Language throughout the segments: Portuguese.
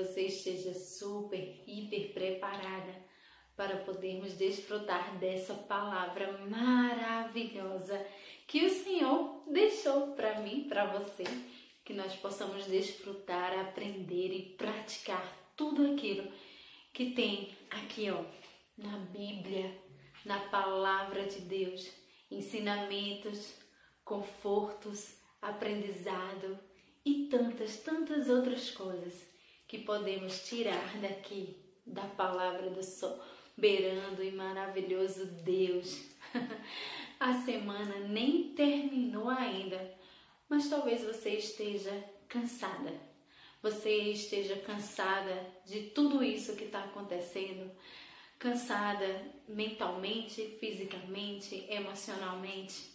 você esteja super, hiper preparada para podermos desfrutar dessa palavra maravilhosa que o Senhor deixou para mim, para você, que nós possamos desfrutar, aprender e praticar tudo aquilo que tem aqui, ó, na Bíblia, na palavra de Deus, ensinamentos, confortos, aprendizado e tantas, tantas outras coisas que podemos tirar daqui da palavra do soberano e maravilhoso Deus. A semana nem terminou ainda, mas talvez você esteja cansada. Você esteja cansada de tudo isso que está acontecendo, cansada mentalmente, fisicamente, emocionalmente.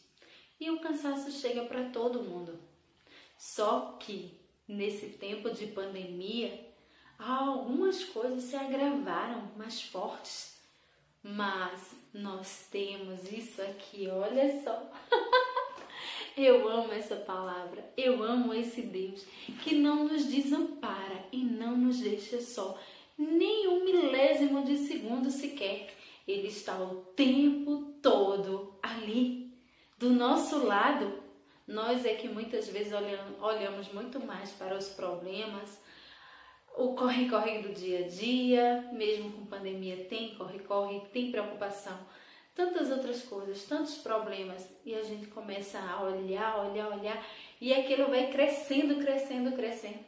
E o cansaço chega para todo mundo. Só que nesse tempo de pandemia, algumas coisas se agravaram mais fortes. Mas nós temos isso aqui, olha só. Eu amo essa palavra, eu amo esse Deus que não nos desampara e não nos deixa só, nem um milésimo de segundo sequer. Ele está o tempo todo ali, do nosso lado. Nós é que muitas vezes olhamos muito mais para os problemas, o corre-corre do dia a dia, mesmo com pandemia tem corre-corre, tem preocupação tantas outras coisas, tantos problemas, e a gente começa a olhar, olhar, olhar, e aquilo vai crescendo, crescendo, crescendo.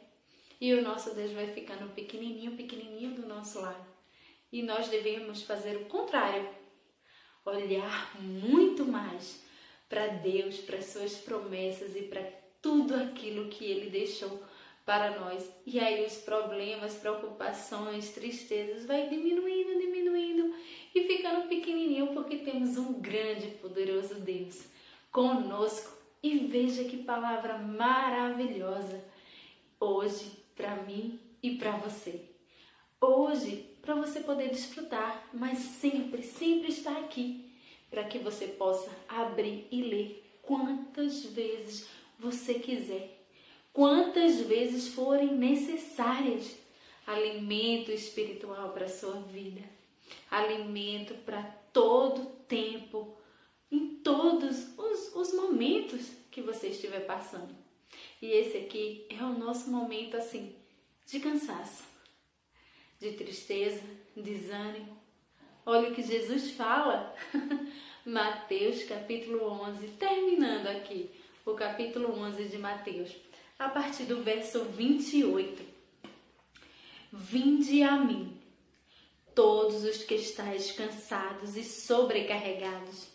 E o nosso Deus vai ficando pequenininho, pequenininho do nosso lado. E nós devemos fazer o contrário. Olhar muito mais para Deus, para suas promessas e para tudo aquilo que ele deixou para nós. E aí os problemas, preocupações, tristezas vai diminuindo, diminuindo e ficando pequenininho porque temos um grande poderoso Deus conosco. E veja que palavra maravilhosa hoje para mim e para você. Hoje para você poder desfrutar, mas sempre, sempre estar aqui para que você possa abrir e ler quantas vezes você quiser, quantas vezes forem necessárias. Alimento espiritual para a sua vida alimento para todo tempo, em todos os, os momentos que você estiver passando. E esse aqui é o nosso momento assim de cansaço, de tristeza, desânimo. Olha o que Jesus fala, Mateus capítulo 11, terminando aqui o capítulo 11 de Mateus, a partir do verso 28. Vinde a mim, todos os que estáis cansados e sobrecarregados,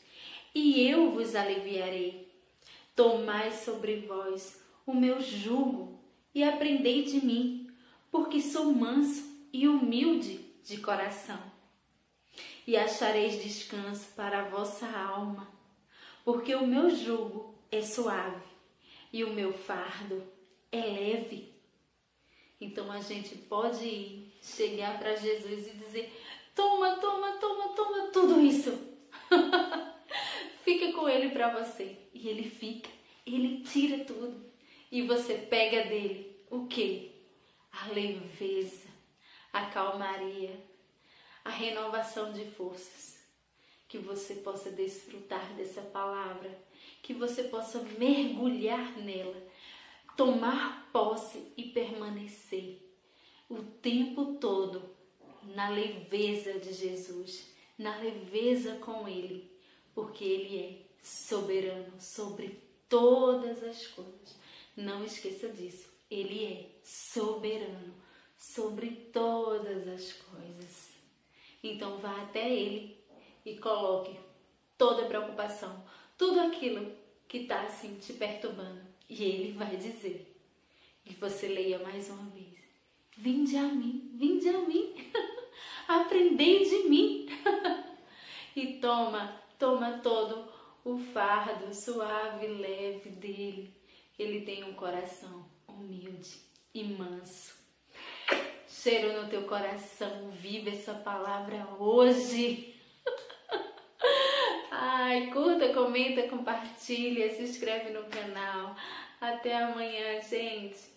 e eu vos aliviarei. Tomai sobre vós o meu jugo e aprendei de mim, porque sou manso e humilde de coração. E achareis descanso para a vossa alma, porque o meu jugo é suave e o meu fardo é leve. Então a gente pode ir, chegar para Jesus e dizer: toma, toma, toma, toma tudo isso. fica com ele para você. E ele fica, ele tira tudo. E você pega dele o que? A leveza, a calmaria, a renovação de forças. Que você possa desfrutar dessa palavra, que você possa mergulhar nela tomar posse e permanecer o tempo todo na leveza de Jesus, na leveza com Ele, porque Ele é soberano sobre todas as coisas. Não esqueça disso. Ele é soberano sobre. Então vá até Ele e coloque toda a preocupação, tudo aquilo que está assim te perturbando e ele vai dizer. E você leia mais uma vez. Vinde a mim, vinde a mim. Aprendei de mim. e toma, toma todo o fardo suave, leve dele. Ele tem um coração humilde e manso. Cheiro no teu coração, vive essa palavra hoje. Ai, curta, comenta, compartilha, se inscreve no canal. Até amanhã, gente.